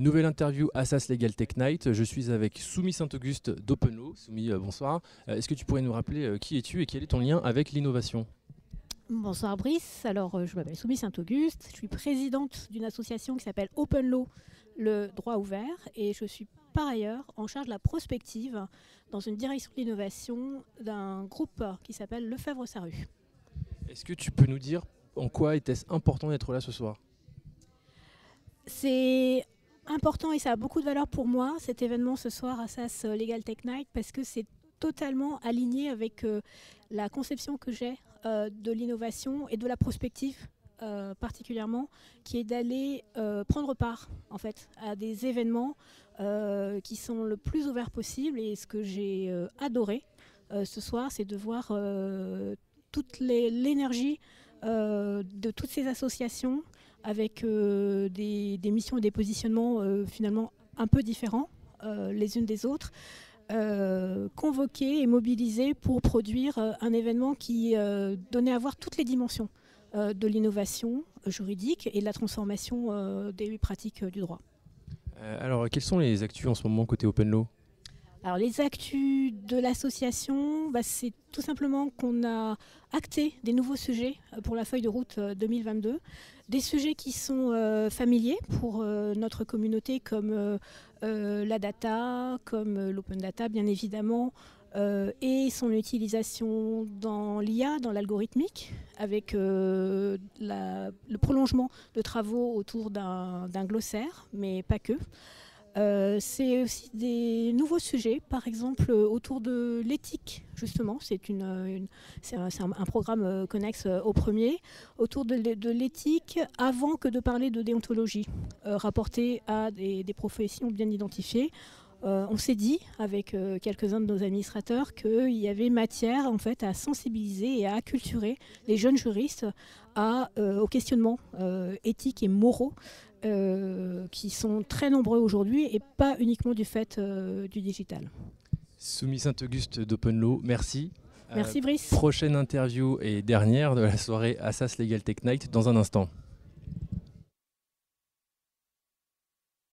Nouvelle interview Assas Legal Tech Night. Je suis avec Soumi Saint-Auguste d'Openlo. Soumi, euh, bonsoir. Euh, Est-ce que tu pourrais nous rappeler euh, qui es-tu et quel est ton lien avec l'innovation? Bonsoir Brice, alors je m'appelle Soumi Saint-Auguste, je suis présidente d'une association qui s'appelle Open Law, le droit ouvert, et je suis par ailleurs en charge de la prospective dans une direction de l'innovation d'un groupe qui s'appelle Lefebvre-Saru. Est-ce que tu peux nous dire en quoi était-ce important d'être là ce soir? C'est important et ça a beaucoup de valeur pour moi cet événement ce soir à SAS Legal Tech Night parce que c'est totalement aligné avec euh, la conception que j'ai euh, de l'innovation et de la prospective euh, particulièrement, qui est d'aller euh, prendre part en fait à des événements euh, qui sont le plus ouverts possible. Et ce que j'ai euh, adoré euh, ce soir, c'est de voir euh, toute l'énergie euh, de toutes ces associations avec euh, des, missions et des positionnements euh, finalement un peu différents euh, les unes des autres, euh, convoquées et mobilisées pour produire un événement qui donnait à voir toutes les dimensions de l'innovation juridique et de la transformation des pratiques du droit. Alors, quelles sont les actus en ce moment côté Open Law? Alors les actus de l'association, bah, c'est tout simplement qu'on a acté des nouveaux sujets euh, pour la feuille de route euh, 2022, des sujets qui sont euh, familiers pour euh, notre communauté comme euh, euh, la data, comme euh, l'open data bien évidemment, euh, et son utilisation dans l'IA, dans l'algorithmique, avec euh, le prolongement de travaux autour d'un glossaire, mais pas que. Euh, c'est aussi des nouveaux sujets, par exemple euh, autour de l'éthique, justement. C'est euh, un, programme connexe au premier, autour de, l'é- de l'éthique avant que de parler de déontologie, rapportée à des, des professions bien identifiées. On s'est dit, avec quelques-uns de nos administrateurs, qu'il y avait matière en fait à sensibiliser et à acculturer les jeunes juristes aux questionnements éthiques et moraux euh, qui sont très nombreux aujourd'hui et pas uniquement du fait euh, du digital. Soumi Saint-Auguste d'Open Law, merci. Euh, Merci Brice. prochaine interview et dernière de la soirée Assas Legal Tech Night dans un instant.